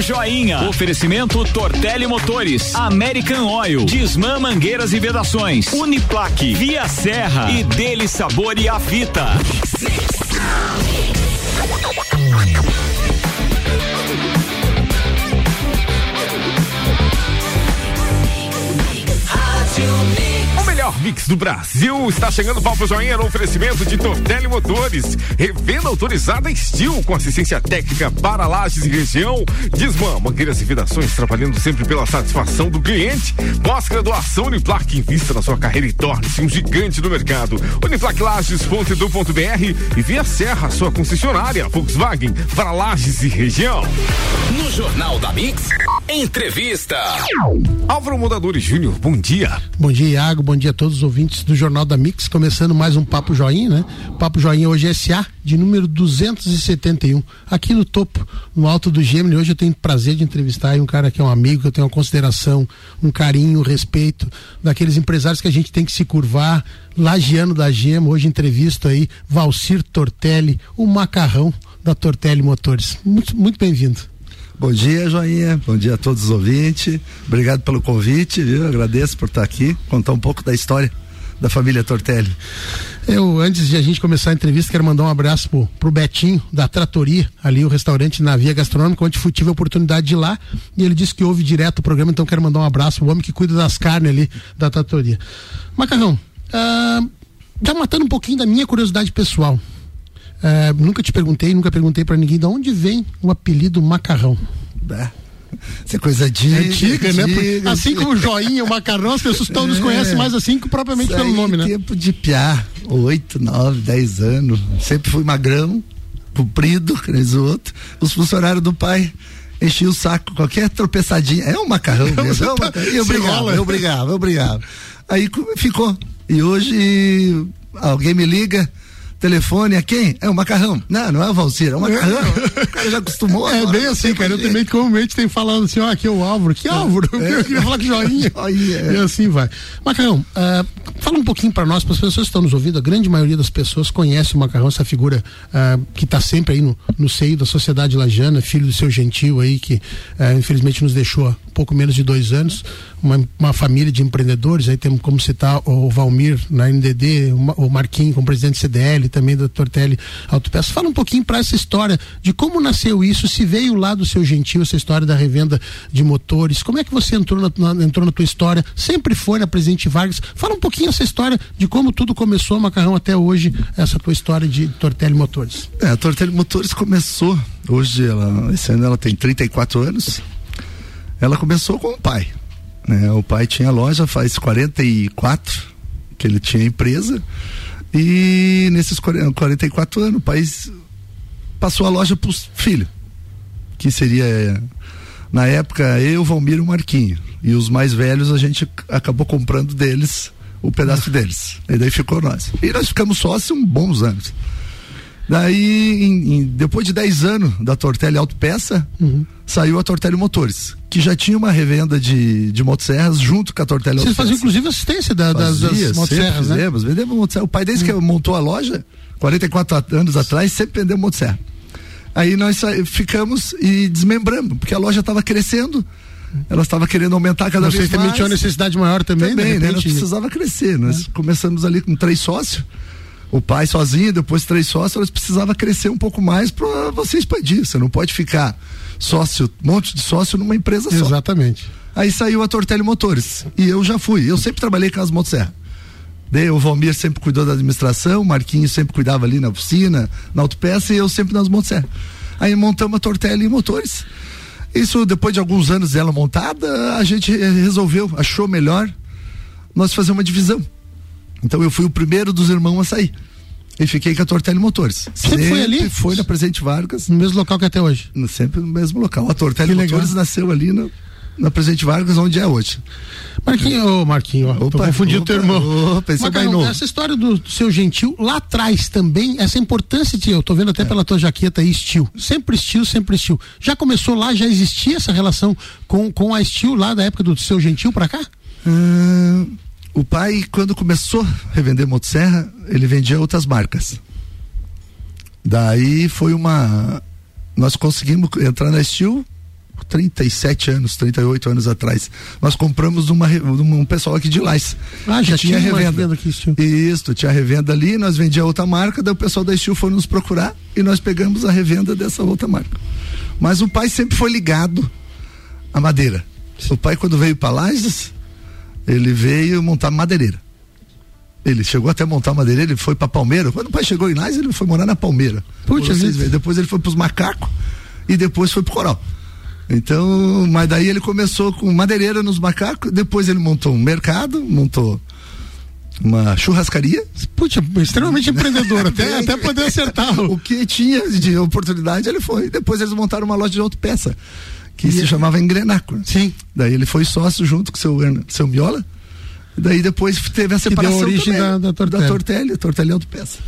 Joinha. Oferecimento Tortelli Motores, American Oil, Disman Mangueiras e Vedações, Uniplaque, Via Serra e Dele Sabor e a Vita. Melhor mix do Brasil está chegando Papo Joinha no oferecimento de Tortelli Motores. Revenda autorizada Steel com assistência técnica para lajes e região. Desmã, mangueiras e vedações trabalhando sempre pela satisfação do cliente. Pós-graduação Uniplac, invista na sua carreira e torne-se um gigante do mercado. Uniplaclages.edu.br e via Serra, sua concessionária Volkswagen para lajes e região. No Jornal da Mix, entrevista. Álvaro Mondadores Júnior, bom dia. Bom dia, Iago. Bom dia a todos os ouvintes do Jornal da Mix. Começando mais um Papo Joinha, né? Papo Joinha hoje é SA, de número 271. Aqui no topo, no alto do Gemini. Hoje eu tenho prazer de entrevistar um cara que é um amigo, que eu tenho uma consideração, um carinho, um respeito, daqueles empresários que a gente tem que se curvar. Lagiano da Gema, hoje entrevisto aí, Valcir Tortelli, o macarrão da Tortelli Motores. Muito, muito bem-vindo. Bom dia, Joinha. Bom dia a todos os ouvintes. Obrigado pelo convite, viu? Agradeço por estar aqui, contar um pouco da história da família Tortelli. Eu, antes de a gente começar a entrevista, quero mandar um abraço pro, pro Betinho, da Tratoria, ali o restaurante na Via Gastronômica, onde tive a oportunidade de ir lá, e ele disse que ouve direto o programa, então quero mandar um abraço pro homem que cuida das carnes ali da Tratoria. Macarrão, ah, já matando um pouquinho da minha curiosidade pessoal, ah, nunca te perguntei, nunca perguntei para ninguém de onde vem o apelido Macarrão. É. Isso é coisa de antiga, né? Assim como o joinha, o macarrão, as pessoas todos nos conhecem mais assim que propriamente Isso pelo nome, né? tempo de piar, oito, nove, dez anos. Sempre fui magrão, comprido, que nem os outros. Os funcionários do pai enchiam o saco, qualquer tropeçadinha. É um macarrão mesmo. É um macarrão. Eu brigava, eu brigava, eu brigava. Aí co- ficou. E hoje alguém me liga. Telefone é quem? É o macarrão. Não, não é o Valcir, é o macarrão. o cara já acostumou. É bem assim, cara. Eu também comumente tenho falando assim, ó, aqui é o Álvaro. Que Álvaro? Eu queria falar com joinha. Joinha, é. E assim vai. Macarrão, ah, fala um pouquinho para nós, para as pessoas que estão nos ouvindo. A grande maioria das pessoas conhece o Macarrão, essa figura ah, que está sempre aí no, no seio da sociedade lajana, filho do seu gentil aí, que ah, infelizmente nos deixou pouco menos de dois anos. Uma, uma família de empreendedores, aí temos como citar o Valmir na NDD, o Ma- o Marquinhos como presidente CDL, também da Tortelli Autopeças. Fala um pouquinho para essa história de como nasceu isso, se veio lá do seu gentil, essa história da revenda de motores, como é que você entrou na, na- entrou na tua história, sempre foi na Presidente Vargas. Fala um pouquinho essa história de como tudo começou, Macarrão, até hoje, essa tua história de Tortelli Motores. É, a Tortelli Motores começou, hoje ela, esse ano ela tem 34 anos. Ela começou com o pai. Né? O pai tinha loja faz 44 que ele tinha empresa. E nesses 40 44 anos, o pai passou a loja para os filhos. Que seria, na época, eu, Valmir e o Marquinho. E os mais velhos a gente acabou comprando deles o pedaço deles. E daí ficou nós. E nós ficamos sócios uns bons anos. Daí, em- em- depois de 10 anos da Tortelli Autopeça, saiu a Tortelli Motores, que já tinha uma revenda de, de motosserras junto com a Tortelli Vocês faziam inclusive assistência da- das, Fazia, das sempre motosserras, né? fizemos, vendemos motosserra. O pai desde que montou a loja, 44 anos atrás, sempre vendeu motosserra. Aí nós ficamos e desmembramos, porque a loja estava crescendo, ela estava querendo aumentar cada Vocês vez também mais. tinham necessidade maior também, Também, de né? Nós repente, precisava crescer. Nós começamos ali com três sócios. O pai sozinho, depois três sócios, nós precisava crescer um pouco mais para você expandir. Você não pode ficar sócio, um monte de sócio numa empresa só. Exatamente. Aí saiu a Tortelli Motores. E eu já fui. Eu sempre trabalhei com as motosserras. Daí o Valmir sempre cuidou da administração, o Marquinhos sempre cuidava ali na oficina, na autopeça e eu sempre nas motosserras. Aí montamos a Tortelli Motores. Isso depois de alguns anos dela montada, a gente resolveu, achou melhor nós fazer uma divisão. Então eu fui o primeiro dos irmãos a sair. E fiquei com a Tortelli Motores. Sempre foi ali? Foi na Presidente Vargas, No mesmo local que até hoje. sempre no mesmo local. A Tortelli Que legal. Motores nasceu ali no, na Presidente Vargas, onde é hoje. Marquinho, ô Marquinho, ó, tô Opa, confundindo o teu opa, irmão. opa, esse é mais novo. essa história do, do seu gentil, lá atrás também, essa importância de, eu tô vendo até pela tua jaqueta aí, Steel. Sempre Steel, sempre Steel. Já começou lá, já existia essa relação com, com a Steel lá da época do seu gentil pra cá? Ah, o pai, quando começou a revender motosserra, ele vendia outras marcas. Daí foi uma. Nós conseguimos entrar na Steel, 37 anos, 38 anos atrás. Nós compramos uma, um pessoal aqui de Lais. Ah, já tinha, tinha revenda. aqui, Isso, tinha revenda ali, nós vendia outra marca, daí o pessoal da Steel foi nos procurar e nós pegamos a revenda dessa outra marca. Mas o pai sempre foi ligado à madeira. O pai, quando veio para Lages, ele veio montar madeireira. Ele chegou até a montar madeireira, ele foi para Palmeira. Quando o pai chegou em Lages, ele foi morar na Palmeira. Puxa, depois ele foi para os macacos e depois foi pro coral. Então, mas daí ele começou com madeireira nos macacos, depois ele montou um mercado, montou uma churrascaria. Puxa, extremamente empreendedor, até, até poder acertar. o que tinha de oportunidade ele foi. Depois eles montaram uma loja de autopeça, que e se é... chamava Engrenaco. Sim. Daí ele foi sócio junto com seu, seu Miola. Daí depois teve a separação que deu origem também, da, da Tortelli. Da Tortelli, Tortelli Autopeça.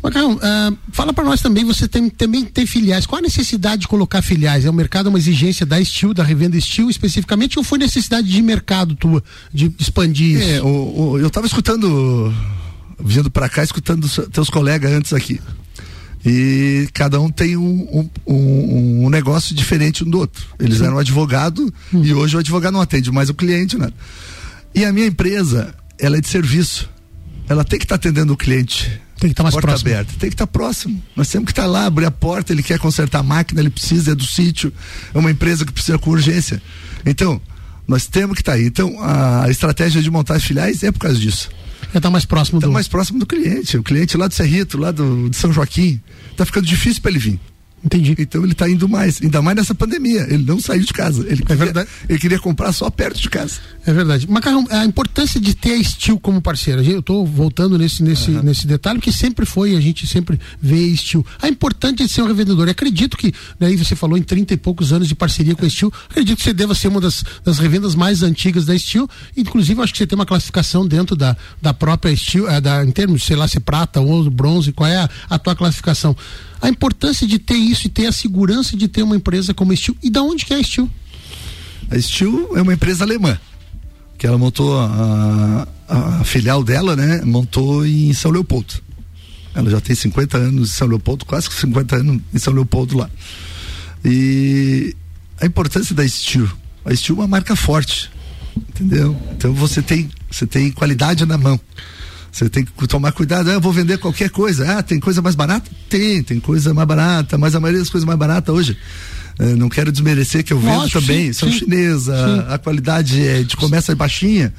Macarrão, uh, fala para nós também, você tem, também tem filiais. Qual a necessidade de colocar filiais? É o mercado uma exigência da Steel, da revenda Steel especificamente, ou foi necessidade de mercado tua, de expandir isso? É, o, o, eu estava escutando, vindo para cá, escutando teus colegas antes aqui. E cada um tem um, um, um, negócio diferente um do outro. Eles eram advogado hum. e hoje o advogado não atende mais o cliente, né? E a minha empresa, ela é de serviço. Ela tem que estar tá atendendo o cliente tem que estar tá mais porta próximo. aberta. Tem que estar tá próximo. Nós temos que estar tá lá, abrir a porta, ele quer consertar a máquina, ele precisa, é do sítio, é uma empresa que precisa com urgência. Então, nós temos que estar tá aí. Então, a estratégia de montar filiais é por causa disso. É estar mais próximo tá do. mais próximo do cliente. O cliente lá do Cerrito, lá do, de São Joaquim, está ficando difícil para ele vir. Entendi. Então ele está indo mais, ainda mais nessa pandemia. Ele não saiu de casa. Ele, é queria, verdade. ele queria comprar só perto de casa. É verdade. Macarrão, a importância de ter a Steel como parceira. Eu estou voltando nesse, nesse, uhum. nesse detalhe, que sempre foi, a gente sempre vê a Steel. A importância de ser um revendedor. Eu acredito que, daí você falou em 30 e poucos anos de parceria com a Steel, acredito que você deva ser uma das, das revendas mais antigas da Steel. Inclusive, acho que você tem uma classificação dentro da, da própria Steel, é, da, em termos, sei lá, se prata, ouro, bronze, qual é a, a tua classificação? A importância de ter isso e ter a segurança de ter uma empresa como a Steel. E da onde que é a Steel? A Steel é uma empresa alemã, que ela montou a, a, filial dela, né? Montou em São Leopoldo. Ela já tem 50 anos em São Leopoldo, quase 50 anos em São Leopoldo lá. E a importância da Steel. A Steel é uma marca forte, entendeu? Então você tem, você tem qualidade na mão. Você tem que tomar cuidado. Ah, eu vou vender qualquer coisa. Ah, tem coisa mais barata? Tem, tem coisa mais barata, mas a maioria das coisas mais baratas hoje. Eh, não quero desmerecer que eu vendo Lógico, também. Sim, São sim, chinesa, sim. a qualidade é de começa baixinha.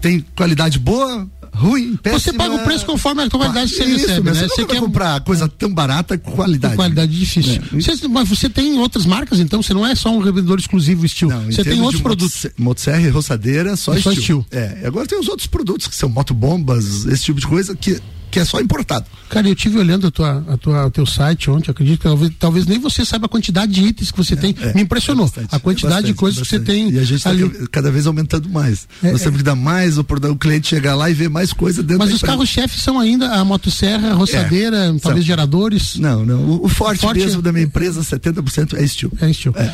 Tem qualidade boa, ruim, péssima. Você paga o preço conforme a qualidade que você isso, recebe, né? Você, quer comprar coisa tão barata com qualidade. Com qualidade difícil. É. Você, mas você tem outras marcas, então? Você não é só um revendedor exclusivo estilo. você tem outros produtos. Motosserra e roçadeira, só, é só estilo. É, agora tem os outros produtos que são motobombas, esse tipo de coisa que que é só importado. Cara, eu tive olhando a tua, a tua, o teu site ontem, acredito que talvez, talvez nem você saiba a quantidade de itens que você é, tem. É, Me impressionou é bastante, a quantidade bastante, de coisas que você tem. E a gente está cada vez aumentando mais. É, Nós temos que dar mais, o, o cliente chegar lá e ver mais coisa dentro Mas os carros-chefes são ainda a motosserra, a roçadeira, talvez são. geradores. Não, não. O, o forte, forte mesmo da minha empresa, 70% é estilo. É estilo. É.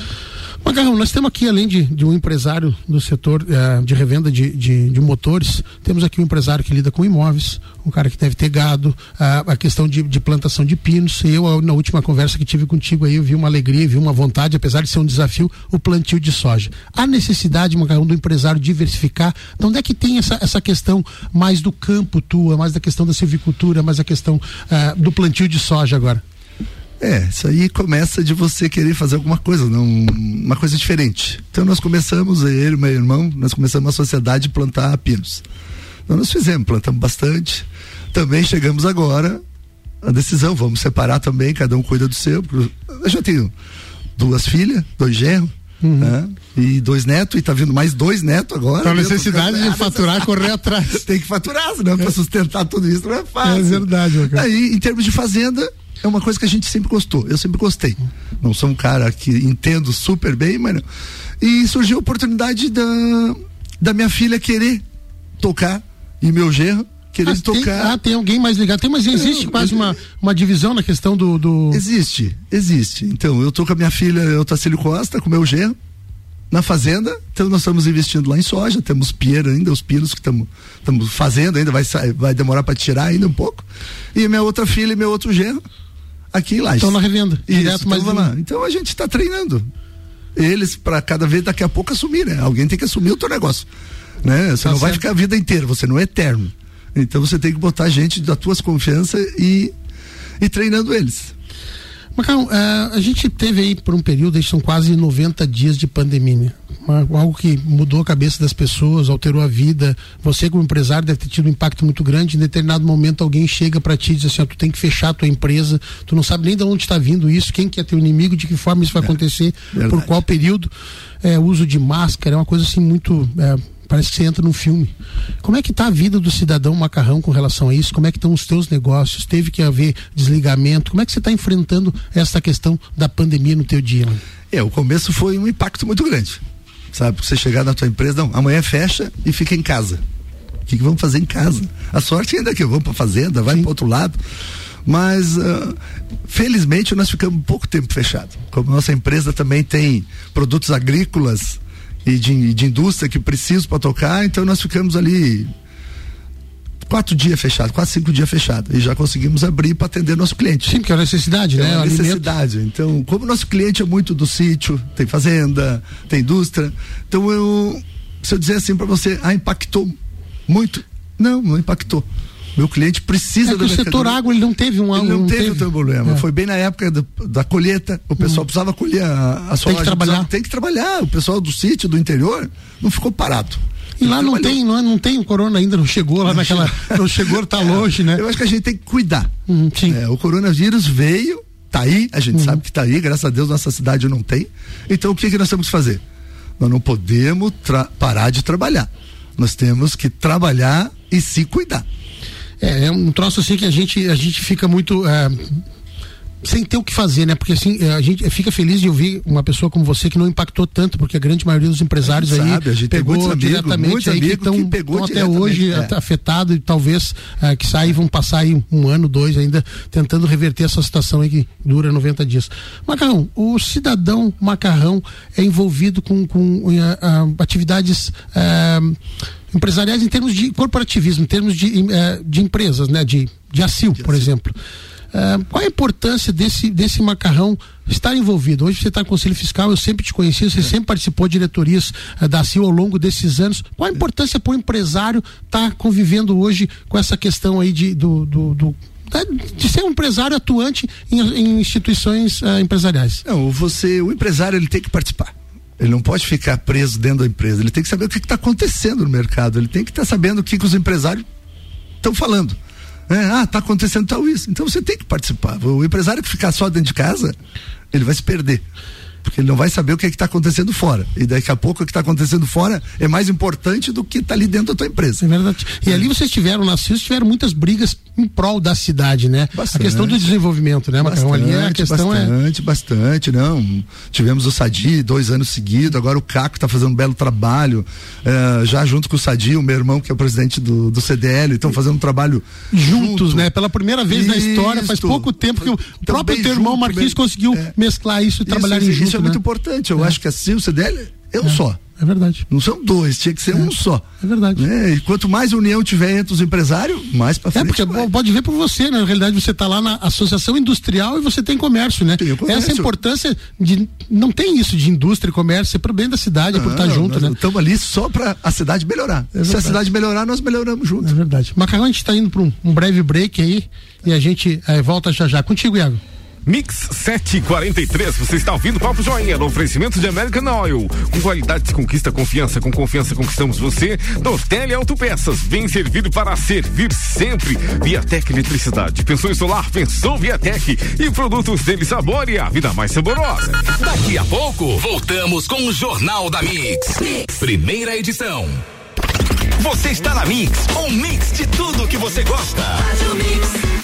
Macarrão, nós temos aqui, além de, de um empresário do setor eh, de revenda de, de, de, motores, temos aqui um empresário que lida com imóveis, um cara que deve ter gado, a questão de, de, plantação de pinos. Eu, na última conversa que tive contigo aí, eu vi uma alegria, vi uma vontade, apesar de ser um desafio, o plantio de soja. Há necessidade, Macarrão, do empresário diversificar. De onde é que tem essa, essa questão mais do campo tua, mais da questão da silvicultura, mais a questão uh, do plantio de soja agora? É, isso aí começa de você querer fazer alguma coisa, não, uma coisa diferente. Então nós começamos, ele e meu irmão, nós começamos uma sociedade de plantar pinos. Então nós fizemos, plantamos bastante. Também chegamos agora a decisão, vamos separar também, cada um cuida do seu. Eu já tenho duas filhas, dois genros, Uhum. Né? E dois netos, e tá vindo mais dois netos agora. A necessidade de faturar, correr atrás. Tem que faturar, senão é. para sustentar tudo isso não é fácil. É verdade, cara. Aí, em termos de fazenda, é uma coisa que a gente sempre gostou. Eu sempre gostei. Não sou um cara que entendo super bem, mas não. E surgiu a oportunidade da, da minha filha querer tocar e meu genro querer ah, tocar. Tem, ah, tem alguém mais ligado. Tem, mas existe quase uma, uma divisão na questão do, do. Existe, existe. Então, eu tô com a minha filha, eu Tacílio Costa, com meu genro, na fazenda. Então, nós estamos investindo lá em soja, temos pieira ainda, os pinos que estamos fazendo ainda, vai, vai demorar para tirar ainda um pouco. E minha outra filha e meu outro genro aqui lá. Estão na revenda. Isso, direto, mas lá. Então a gente está treinando. eles para cada vez daqui a pouco assumir, né? Alguém tem que assumir o teu negócio, né? Você tá não certo. vai ficar a vida inteira, você não é eterno. Então você tem que botar gente da tua confiança e e treinando eles. Macau, uh, a gente teve aí por um período, são quase 90 dias de pandemia, né? algo que mudou a cabeça das pessoas, alterou a vida. Você, como empresário, deve ter tido um impacto muito grande. Em determinado momento, alguém chega para ti e diz assim: ó, tu tem que fechar a tua empresa, tu não sabe nem de onde está vindo isso, quem que é teu inimigo, de que forma isso vai é, acontecer, verdade. por qual período. É, uso de máscara, é uma coisa assim muito. É, Parece que você entra num filme. Como é que está a vida do cidadão macarrão com relação a isso? Como é que estão os teus negócios? Teve que haver desligamento? Como é que você está enfrentando essa questão da pandemia no teu dia? É, o começo foi um impacto muito grande. Sabe, você chegar na tua empresa, não, amanhã fecha e fica em casa. O que, que vamos fazer em casa? A sorte ainda é que vamos para fazenda, vai para outro lado. Mas uh, felizmente nós ficamos pouco tempo fechado. Como nossa empresa também tem produtos agrícolas e de, de indústria que preciso para tocar, então nós ficamos ali quatro dias fechado, quase cinco dias fechado. E já conseguimos abrir para atender nosso cliente. Sim, porque é uma necessidade, né? É uma necessidade. Então, como nosso cliente é muito do sítio, tem fazenda, tem indústria, então eu, se eu dizer assim para você, ah, impactou muito? Não, não impactou. Meu cliente precisa é que o setor água ele não teve um ele não, não teve, teve. problema. É. Foi bem na época do, da colheita. O pessoal hum. precisava colher a, a soja. Tem que trabalhar. Tem que trabalhar. O pessoal do sítio, do interior, não ficou parado. E lá não tem, não, não tem o corona ainda, não chegou lá não naquela. Chegou. Não chegou, tá é, longe, né? Eu acho que a gente tem que cuidar. Hum, é, o coronavírus veio, tá aí, a gente hum. sabe que tá aí, graças a Deus nossa cidade não tem. Então o que, que nós temos que fazer? Nós não podemos parar de trabalhar. Nós temos que trabalhar e se cuidar. É, é um troço assim que a gente, a gente fica muito. É, sem ter o que fazer, né? Porque assim, a gente fica feliz de ouvir uma pessoa como você que não impactou tanto, porque a grande maioria dos empresários aí sabe, a gente pegou amigos, diretamente aí que estão até hoje é. afetado e talvez uh, que saem vão passar aí um ano, dois ainda tentando reverter essa situação aí que dura 90 dias. Macarrão, o cidadão macarrão é envolvido com, com uh, uh, atividades empresariais em termos de corporativismo, em termos de, de empresas, né? De, de ACIL, por exemplo. Uh, qual a importância desse, desse macarrão estar envolvido? Hoje você está no Conselho Fiscal, eu sempre te conheci, você é. sempre participou de diretorias uh, da CIO ao longo desses anos. Qual a importância para o empresário estar tá convivendo hoje com essa questão aí de, do, do, do de ser um empresário atuante em, em instituições uh, empresariais? Não, você, o empresário ele tem que participar. Ele não pode ficar preso dentro da empresa. Ele tem que saber o que está acontecendo no mercado. Ele tem que estar tá sabendo o que, que os empresários estão falando. É, ah, tá acontecendo tal isso. Então você tem que participar. O empresário que ficar só dentro de casa, ele vai se perder porque ele não vai saber o que é está acontecendo fora. E daqui a pouco o que está acontecendo fora é mais importante do que está ali dentro da tua empresa. É verdade. E é. ali vocês tiveram, na CIS, tiveram muitas brigas em prol da cidade, né? Bastante. A questão do desenvolvimento, né, Macarrão? Ali é a questão é bastante, é... bastante, não. Tivemos o Sadi dois anos seguidos, agora o Caco está fazendo um belo trabalho, é, já junto com o Sadi, o meu irmão, que é o presidente do, do CDL, estão fazendo um trabalho juntos, junto. né? Pela primeira vez isso. na história, faz pouco tempo que o próprio teu irmão Marquinhos conseguiu é. mesclar isso e trabalhar juntos. Isso é muito né? importante. Eu é. acho que assim o CDL é um é. só. É verdade. Não são dois, tinha que ser é, um só. É verdade. Né? E quanto mais união tiver entre os empresários, mais para é, frente. É, porque vai. pode ver por você, né? Na realidade, você está lá na associação industrial e você tem comércio, né? Tem comércio. Essa importância de. Não tem isso de indústria e comércio, é pro bem da cidade, é por estar junto, né? Estamos ali só para a cidade melhorar. É Se a cidade melhorar, nós melhoramos junto. É verdade. Macarrão, a gente está indo para um, um, breve break aí e a gente é, volta já já. Contigo, Iago. Mix 743, você está ouvindo Papo Joinha, no oferecimento de American Oil. Com qualidade se conquista confiança, com confiança conquistamos você. Tortelli Autopeças, bem servido para servir sempre. Viatec Eletricidade, pensou em solar, pensou Viatec. E produtos dele sabor e a vida mais saborosa. Daqui a pouco, voltamos com o Jornal da mix. Primeira edição. Você está na Mix, um mix de tudo que você gosta. Mix.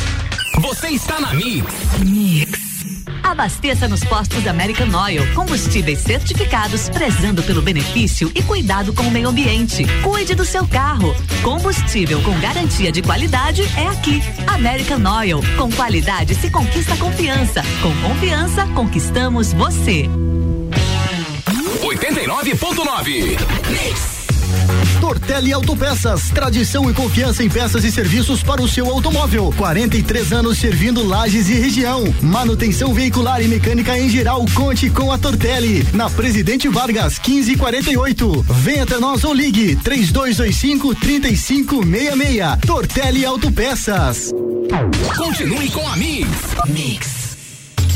Você está na Mix. Mix. Abasteça nos postos American Oil, combustíveis certificados, prezando pelo benefício e cuidado com o meio ambiente. Cuide do seu carro. Combustível com garantia de qualidade é aqui. American Oil, com qualidade se conquista confiança. Com confiança conquistamos você. 89.9 Tortelli Autopeças, tradição e confiança em peças e serviços para o seu automóvel. 43 anos servindo lajes e região. Manutenção veicular e mecânica em geral. Conte com a Tortelli. Na Presidente Vargas, 1548. Venha até nós ou ligue 3225 3566. Tortelli Autopeças. Continue com a Mix. Mix.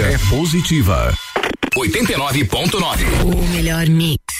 é positiva. 89.9. O melhor mix.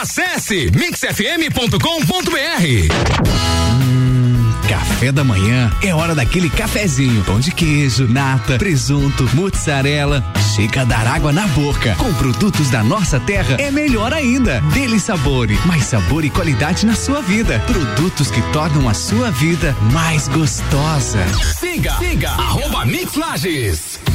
Acesse mixfm.com.br. Hum, café da manhã é hora daquele cafezinho, pão de queijo, nata, presunto, mozzarella, chega a dar água na boca. Com produtos da nossa terra é melhor ainda. Dele sabor, mais sabor e qualidade na sua vida. Produtos que tornam a sua vida mais gostosa. Siga, siga, arroba Mix Lages.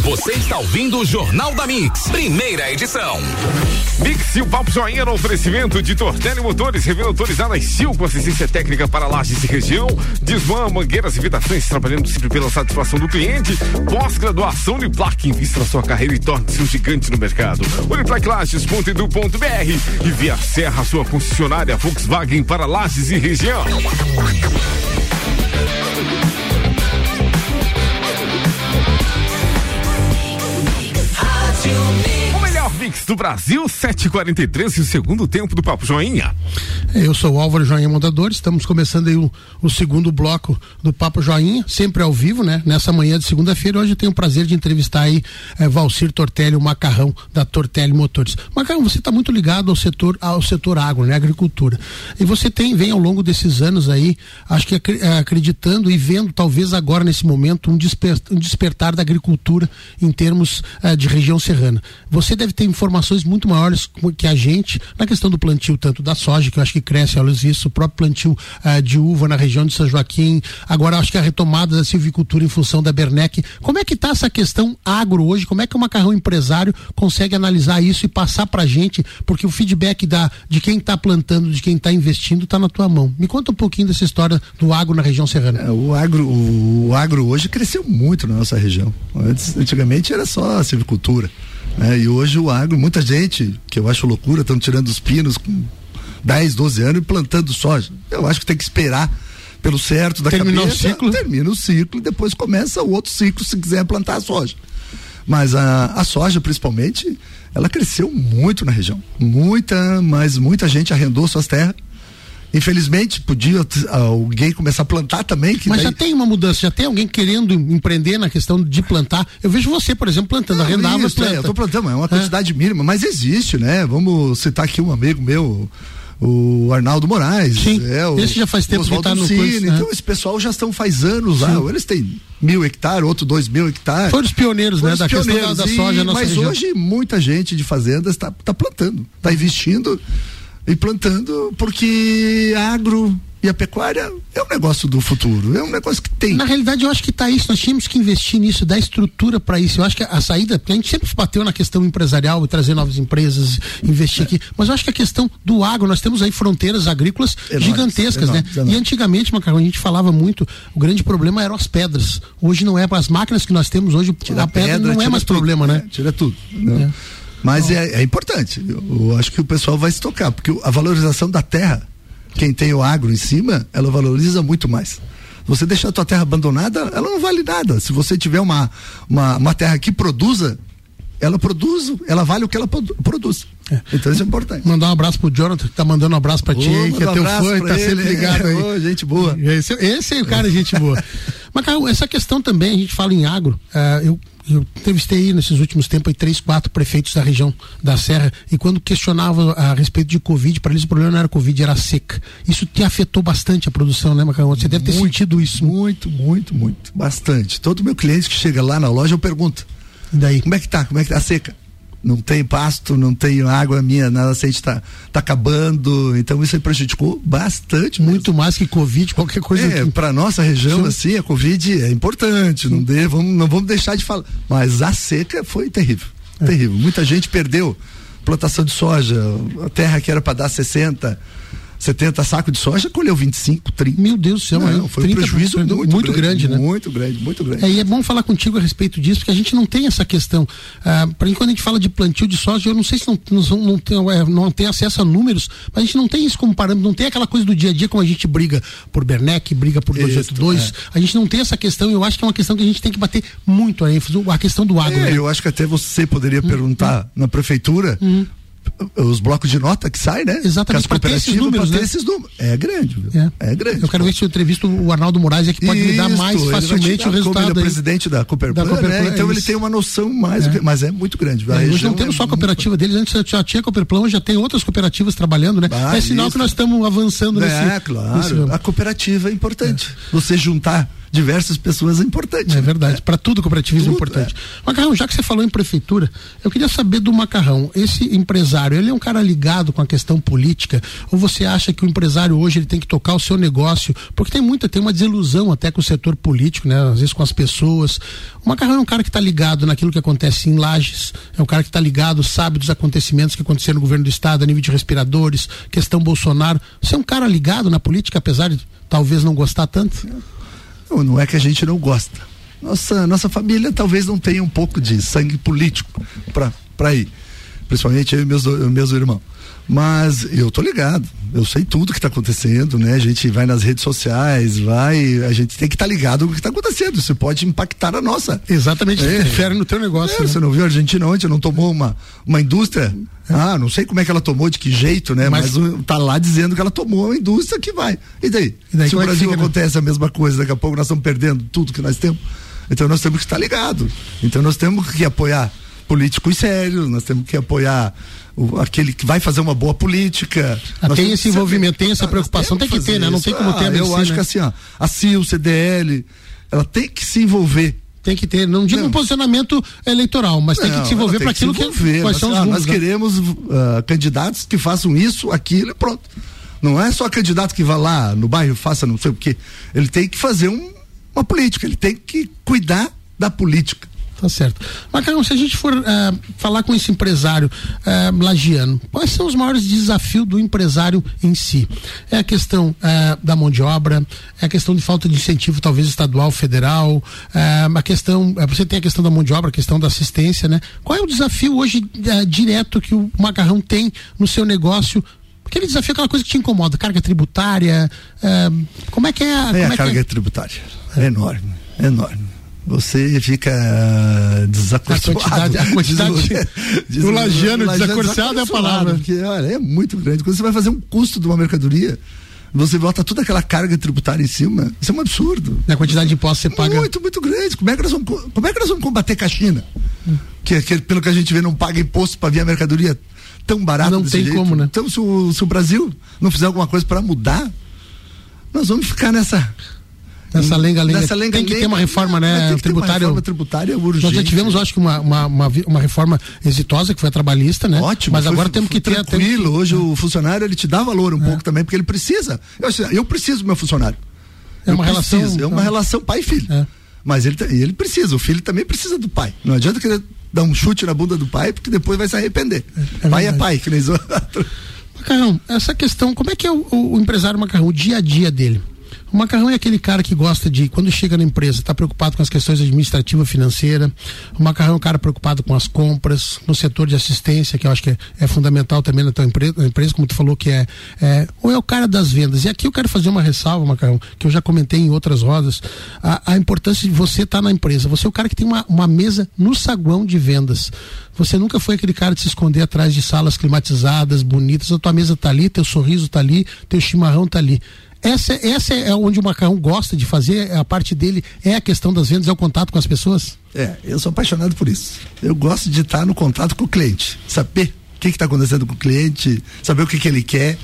Você está ouvindo o Jornal da Mix, primeira edição. Mix e o Papo Joinha no oferecimento de Tortelli Motores, revenda autorizada em Sil, com assistência técnica para lajes e região, Desmã, mangueiras e vedações, trabalhando sempre pela satisfação do cliente, pós-graduação de invista na sua carreira e torne-se um gigante no mercado. Uniplaquelages.edu.br e via Serra, sua concessionária Volkswagen para lajes e região. to me Do Brasil, 7h43 e o segundo tempo do Papo Joinha. Eu sou o Álvaro Joinha Montador, estamos começando aí o, o, segundo bloco do Papo Joinha, sempre ao vivo, né? Nessa manhã de segunda-feira, hoje eu tenho o prazer de entrevistar aí é, Valcir Tortelli, o Macarrão da Tortelli Motores. Macarrão, você está muito ligado ao setor, ao setor agro, né? Agricultura. E você tem, vem ao longo desses anos aí, acho que é, acreditando e vendo, talvez agora nesse momento, um, desper, um despertar da agricultura em termos é, de região serrana. Você deve ter informações muito maiores que a gente na questão do plantio, tanto da soja, que eu acho que cresce, olha isso, o próprio plantio uh, de uva na região de São Joaquim, agora acho que a retomada da silvicultura em função da Bernec. Como é que está essa questão agro hoje? Como é que o macarrão empresário consegue analisar isso e passar para a gente? Porque o feedback da, de quem está plantando, de quem está investindo, está na tua mão. Me conta um pouquinho dessa história do agro na região serrana. É, o, agro, o, o agro hoje cresceu muito na nossa região. Antes, antigamente era só a silvicultura. Né? E hoje o agro, muita gente, que eu acho loucura, estão tirando os pinos com 10, 12 anos e plantando soja. Eu acho que tem que esperar pelo certo da Terminar cabeça. o ciclo? Termina o ciclo e depois começa o outro ciclo se quiser plantar a soja. Mas a, a soja, principalmente, ela cresceu muito na região. Muita, mas muita gente arrendou suas terras Infelizmente, podia alguém começar a plantar também. Mas daí... já tem uma mudança, já tem alguém querendo empreender na questão de plantar. Eu vejo você, por exemplo, plantando, arrendava isso, planta. É, eu tô plantando, é uma quantidade é. mínima, mas existe, né? Vamos citar aqui um amigo meu, o Arnaldo Moraes. Sim, é, o, esse já faz tempo que tá no Cine, coisa, né? Então esse pessoal já estão faz anos lá. Eles têm mil hectares, outro dois mil hectares. Foram os pioneiros, Foram né? os Da questão da, da e- soja nossa Mas região. hoje muita gente de fazendas está tá plantando, está investindo e plantando porque a agro e a pecuária é um negócio do futuro, é um negócio que tem. Na realidade, eu acho que tá isso. Nós tínhamos que investir nisso, dar estrutura para isso. Eu acho que a saída, porque a gente sempre bateu na questão empresarial e trazer novas empresas, investir aqui. Mas eu acho que a questão do agro, nós temos aí fronteiras agrícolas Enormes, gigantescas, enormes, né? enormes. E antigamente, Macarrão, a gente falava muito, o grande problema eram as pedras. Hoje não é, as máquinas que nós temos hoje, Tira a pedra, não é mais tudo, problema, né? Tira tudo. né? Mas é, é importante. Eu, eu acho que o pessoal vai se tocar, porque a valorização da terra, quem tem o agro em cima, ela valoriza muito mais. Você deixar a tua terra abandonada, ela não vale nada. Se você tiver uma, uma, uma terra que produza, ela produz, ela vale o que ela produ- produz. Então isso é importante. Mandar um abraço pro Jonathan, que tá mandando um abraço pra ti, Ô, aí, que é um teu fã, e tá ele, sempre ligado é, aí. ô, gente boa. Esse, esse é o cara, gente boa. Mas, essa questão também, a gente fala em agro, ah, eu, eu entrevistei nesses últimos tempos três, quatro prefeitos da região da Serra, e quando questionava a respeito de Covid, para eles o problema não era Covid, era seca. Isso te afetou bastante a produção, né, Macarrão? Você deve ter sentido isso. Muito, muito, muito. Bastante. Todo meu cliente que chega lá na loja, eu pergunto. E daí? Como é que tá? Como é que tá? Seca. Não tem pasto, não tem água minha, nada aceite tá, tá acabando. Então isso prejudicou bastante. Muito mais que Covid, qualquer coisa. É, que- para nossa região, assim, a Covid é importante, não, dê, vamos, não vamos deixar de falar. Mas a seca foi terrível, É. terrível. Muita gente perdeu plantação de soja, a terra que era para dar 60, 70 sacos de soja, colheu 25, 30. Meu Deus do céu, Não, aí, foi um 30, prejuízo muito, muito, grande, né? Muito grande, muito grande. É, e é bom falar contigo a respeito disso, porque a gente não tem essa questão. Ah, pra quando a gente fala de plantio de soja, eu não sei se não, não, não, tem, é, não tem acesso a números, mas a gente não tem isso como parâmetro, não tem aquela coisa do dia a dia como a gente briga por Bernec, briga por 282. Isso, A gente não tem essa questão, e eu acho que é uma questão que a gente tem que bater muito a ênfase, a questão do agro. É, né? eu acho que até você poderia Hum, perguntar na prefeitura os blocos de nota que saem, né? Exatamente, pra ter esses números, ter né? esses números. É grande, viu? É. É, grande. Eu quero ver se eu entrevisto o Arnaldo Moraes é que pode me dar Isso, mais facilmente dar, o resultado. Como ele é presidente da Cooperplan, Da Cooperplan, né? Então é ele isso. tem uma noção mais, que- mas é muito grande. É, hoje não temos é só a muito- cooperativa deles, antes já tinha Cooperplan, hoje já tem outras cooperativas trabalhando, né? Ah, é sinal isso. que nós estamos avançando nesse. É, claro. nesse a cooperativa é importante. Você juntar diversas pessoas é importante. É né? verdade, para tudo cooperativismo é Tudo, importante. Macarrão, já que você falou em prefeitura, eu queria saber do Macarrão, esse empresário, ele é um cara ligado com a questão política, ou você acha que o empresário hoje ele tem que tocar o seu negócio, porque tem muita, tem uma desilusão até com o setor político, né, às vezes com as pessoas. O Macarrão é um cara que está ligado naquilo que acontece em Lages, é um cara que está ligado, sabe dos acontecimentos que aconteceram no governo do estado, a nível de respiradores, questão Bolsonaro. Você é um cara ligado na política, apesar de talvez não gostar tanto? Não, é que a gente não gosta. Nossa, nossa família talvez não tenha um pouco de sangue político para ir. Principalmente eu e meus, meus irmãos. Mas eu tô ligado, eu sei tudo que está acontecendo, né? A gente vai nas redes sociais, vai, a gente tem que estar ligado no que está acontecendo. Isso pode impactar a nossa. Exatamente, É. interfere no teu negócio. É, né? Você não viu a Argentina ontem? Não tomou uma, uma indústria? Ah, não sei como é que ela tomou, de que jeito, né? Mas- Mas, tá lá dizendo que ela tomou uma indústria que vai. E daí? E daí, Se o é Brasil fica, né? acontece a mesma coisa, daqui a pouco nós estamos perdendo tudo que nós temos. Então nós temos que estar ligados. Então nós temos que apoiar políticos sérios, nós temos que apoiar o- aquele que vai fazer uma boa política. Ah, tem esse envolvimento, tem essa preocupação, tem que ter, fazer né? Não isso. tem como ter a Ah, Eu acho que né? assim, ó, a CIL, CDL, ela tem que se envolver Tem que ter, não digo Não. um posicionamento eleitoral, mas tem que Não, se envolver para aquilo que envolver. quais Nós- são os ah, rumos, Nós né? queremos ah, candidatos que façam isso, aquilo e pronto. Não é só candidato que vá lá no bairro e faça não sei o quê. Ele tem que fazer um- uma política, ele tem que cuidar da política. Tá certo. Macarrão, se a gente for eh, falar com esse empresário eh, lagiano, quais são os maiores desafios do empresário em si? É a questão eh, da mão de obra, é a questão de falta de incentivo, talvez estadual, federal, eh, a questão, você tem a questão da mão de obra, a questão da assistência, né? Qual é o desafio hoje direto que o Macarrão tem no seu negócio? Aquele desafio, aquela coisa que te incomoda, carga tributária, como é que é a, É, a é carga é? tributária. É enorme, é enorme. Você fica ah, desacorçoado. A quantidade- a quantidade- Diz- o lagiano desacorçado é a palavra. Porque, olha, é muito grande. Quando você vai fazer um custo de uma mercadoria, você bota toda aquela carga tributária em cima, isso é um absurdo. A quantidade de impostos que você paga. Muito, muito grande. Como é que nós vamos, co- como é que nós vamos combater com a China? Que, que, pelo que a gente vê, não paga imposto para vir a mercadoria tão barato Não tem jeito. como, né? Então, se o, se o Brasil não fizer alguma coisa para mudar, nós vamos ficar nessa Nessa lenga-lenga. Nessa lenga tem que ter uma reforma, né? Tributária. reforma tributária urgente. Nós já tivemos, acho que, uma, uma, uma, uma reforma exitosa, que foi a trabalhista, né? Ótimo. Mas foi- agora temos foi que ter. Tranquilo, tem hoje o funcionário ele te dá valor um pouco também, porque ele precisa. Eu, eu preciso do meu funcionário. É uma Eu relação, preciso, É uma então. relação pai e filho. É. Mas ele, ele precisa, o filho também precisa do pai. Não adianta querer dar um chute na bunda do pai, porque depois vai se arrepender. é pai é pai, que nem. Macarrão, essa questão, como é que é o, o- o empresário Macarrão, o dia a dia dele? O Macarrão é aquele cara que gosta de, quando chega na empresa, está preocupado com as questões administrativa financeira. O Macarrão é um cara preocupado com as compras, no setor de assistência, que eu acho que é, é fundamental também na tua empresa, na empresa, como tu falou que é, é. Ou é o cara das vendas. E aqui eu quero fazer uma ressalva, Macarrão, que eu já comentei em outras rodas, a, a importância de você estar na empresa. Você é o cara que tem uma, uma mesa no saguão de vendas. Você nunca foi aquele cara de se esconder atrás de salas climatizadas, bonitas. A tua mesa tá ali, teu sorriso tá ali, teu chimarrão tá ali. Essa, essa é onde o macarrão gosta de fazer, a parte dele é a questão das vendas, é o contato com as pessoas? É, eu sou apaixonado por isso. Eu gosto de estar no contato com o cliente, saber o que está acontecendo com o cliente, saber o que, que ele quer.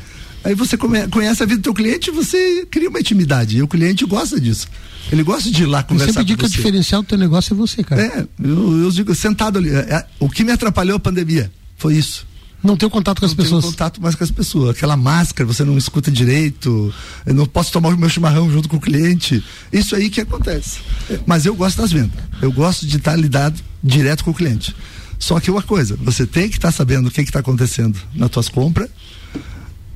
Aí você come- conhece a vida do teu cliente e você cria uma intimidade. E o cliente gosta disso. Ele gosta de ir lá Eu conversar sempre digo com que o você. diferencial do teu negócio é você, cara. É, eu, eu digo, sentado ali. é, é, o que me atrapalhou a pandemia foi isso. Não ter o contato com as não tenho pessoas. contato mais com as pessoas. Aquela máscara, você não escuta direito. Eu não posso tomar o meu chimarrão junto com o cliente. Isso aí que acontece. Mas eu gosto das vendas. Eu gosto de estar lidado direto com o cliente. Só que uma coisa, você tem que estar sabendo o que está acontecendo nas tuas compras.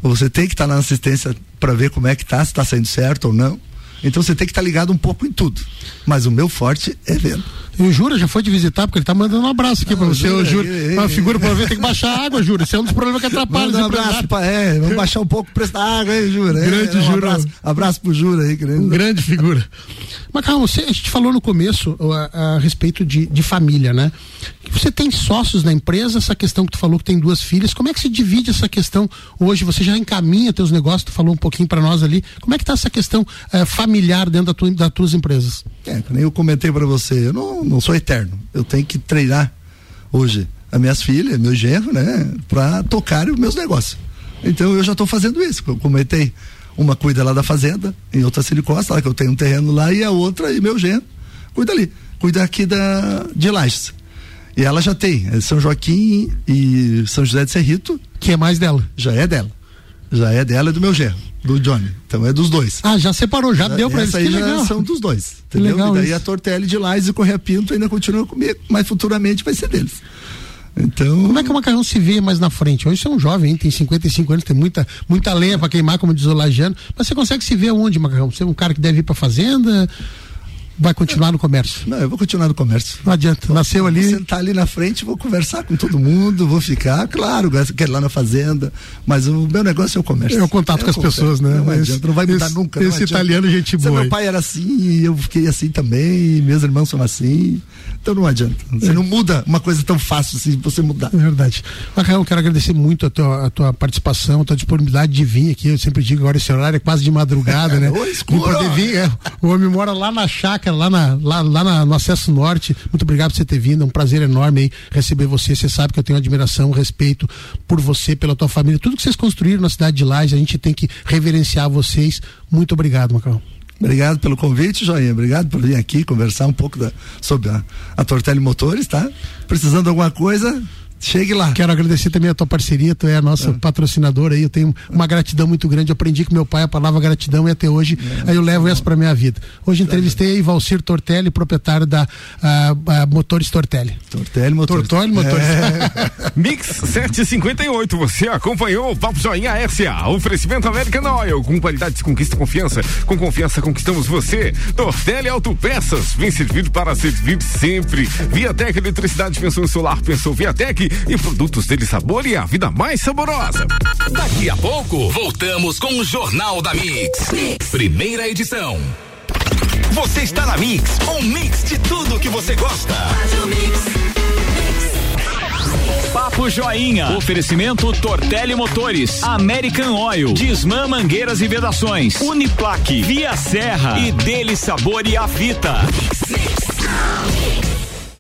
Você tem que estar na assistência para ver como é que tá, se está saindo certo ou não. Então você tem que estar ligado um pouco em tudo. Mas o meu forte é venda. E o Jura já foi te visitar, porque ele tá mandando um abraço aqui Não, pra você, Jura, Jura. ei, ei, Uma figura pra ver, tem que baixar a água, Jura. Esse é um dos problemas que atrapalha Manda um abraço pra, é, vamos baixar um pouco o preço da água aí, Jura. É, Grande um Jura. Abraço, abraço pro Jura aí, querido. Um grande figura. Calma, você, a gente falou no começo a, a respeito de, de família, né? Você tem sócios na empresa, essa questão que tu falou que tem duas filhas, como é que se divide essa questão hoje? Você já encaminha teus negócios, tu falou um pouquinho para nós ali. Como é que tá essa questão eh, familiar dentro da tua, das tuas empresas? É, nem eu comentei pra você, eu não, não sou eterno. Eu tenho que treinar hoje as minhas filhas, meu genro, né? Pra tocar os meus negócios. Então eu já tô fazendo isso. Eu comentei, uma cuida lá da fazenda, em outra silicosta, lá que eu tenho um terreno lá, e a outra, e meu genro, cuida ali. Cuida aqui da, de Lages. E ela já tem, é São Joaquim e São José de Serrito, Que é mais dela. já é dela. Já é dela e do meu genro, do Johnny. Então é dos dois. Ah, já separou, já deu pra eles. Que aí já legal. são dos dois. Que Entendeu? legal e daí isso. a Tortelli de Lais e Correia Pinto ainda continua comigo, mas futuramente vai ser deles. Então. Como é que o macarrão se vê mais na frente? Hoje você é um jovem, hein? tem 55 anos, tem muita, muita lenha pra queimar, como diz o Lagiano. Mas você consegue se ver onde, macarrão? Você é um cara que deve ir pra fazenda? Vai continuar no comércio? Não, eu vou continuar no comércio. Não adianta. Nasceu Vou ali. sentar ali na frente, vou conversar com todo mundo, vou ficar, claro, quero ir lá na fazenda, mas o meu negócio é o comércio. É o contato com as comércio. pessoas, né? Não Esse- adianta, não vai mudar esse- nunca. esse italiano, gente Se boa, Meu hein? pai era assim e eu fiquei assim também, meus irmãos são assim. Então não adianta. Você não muda uma coisa tão fácil assim, você mudar. É verdade. Macarrão, quero agradecer muito a tua, a tua participação, a tua disponibilidade de vir aqui. Eu sempre digo agora esse horário é quase de madrugada, né? Ô, escuro. De poder vir. é. o homem mora lá na chácara, lá, na, lá, lá na- no Acesso Norte. Muito obrigado por você ter vindo. É um prazer enorme aí receber você. Você sabe que eu tenho admiração, respeito por você, pela tua família. Tudo que vocês construíram na cidade de Laje, a gente tem que reverenciar vocês. Muito obrigado, Macarrão. Obrigado pelo convite, Joinha. Obrigado por vir aqui conversar um pouco da- sobre a, a Tortelli Motores, tá? Precisando de alguma coisa, chegue lá. Quero agradecer também a tua parceria, tu é a nossa patrocinadora aí, eu tenho uma gratidão muito grande, eu aprendi com meu pai a palavra gratidão e até hoje aí eu levo essa pra minha vida. Hoje entrevistei aí Valcir Tortelli, proprietário da ah, Motores Tortelli. Tortelli Motores. Tortelli Motores. Mix 758, você acompanhou o Papo Joinha SA. Oferecimento American Oil. Com qualidade se conquista confiança. Com confiança conquistamos você. Tortelli Autopeças. Vem servir para servir sempre. Viatec Eletricidade pensou em solar, pensou Viatec. E produtos dele sabor e a vida mais saborosa. Daqui a pouco, voltamos com o Jornal da mix. Primeira edição. Você está na Mix, um mix de tudo que você gosta. Papo Joinha. Oferecimento Tortelli Motores, American Oil, Disman Mangueiras e Vedações, Uniplaque, Via Serra e Dele Sabor e a Fita.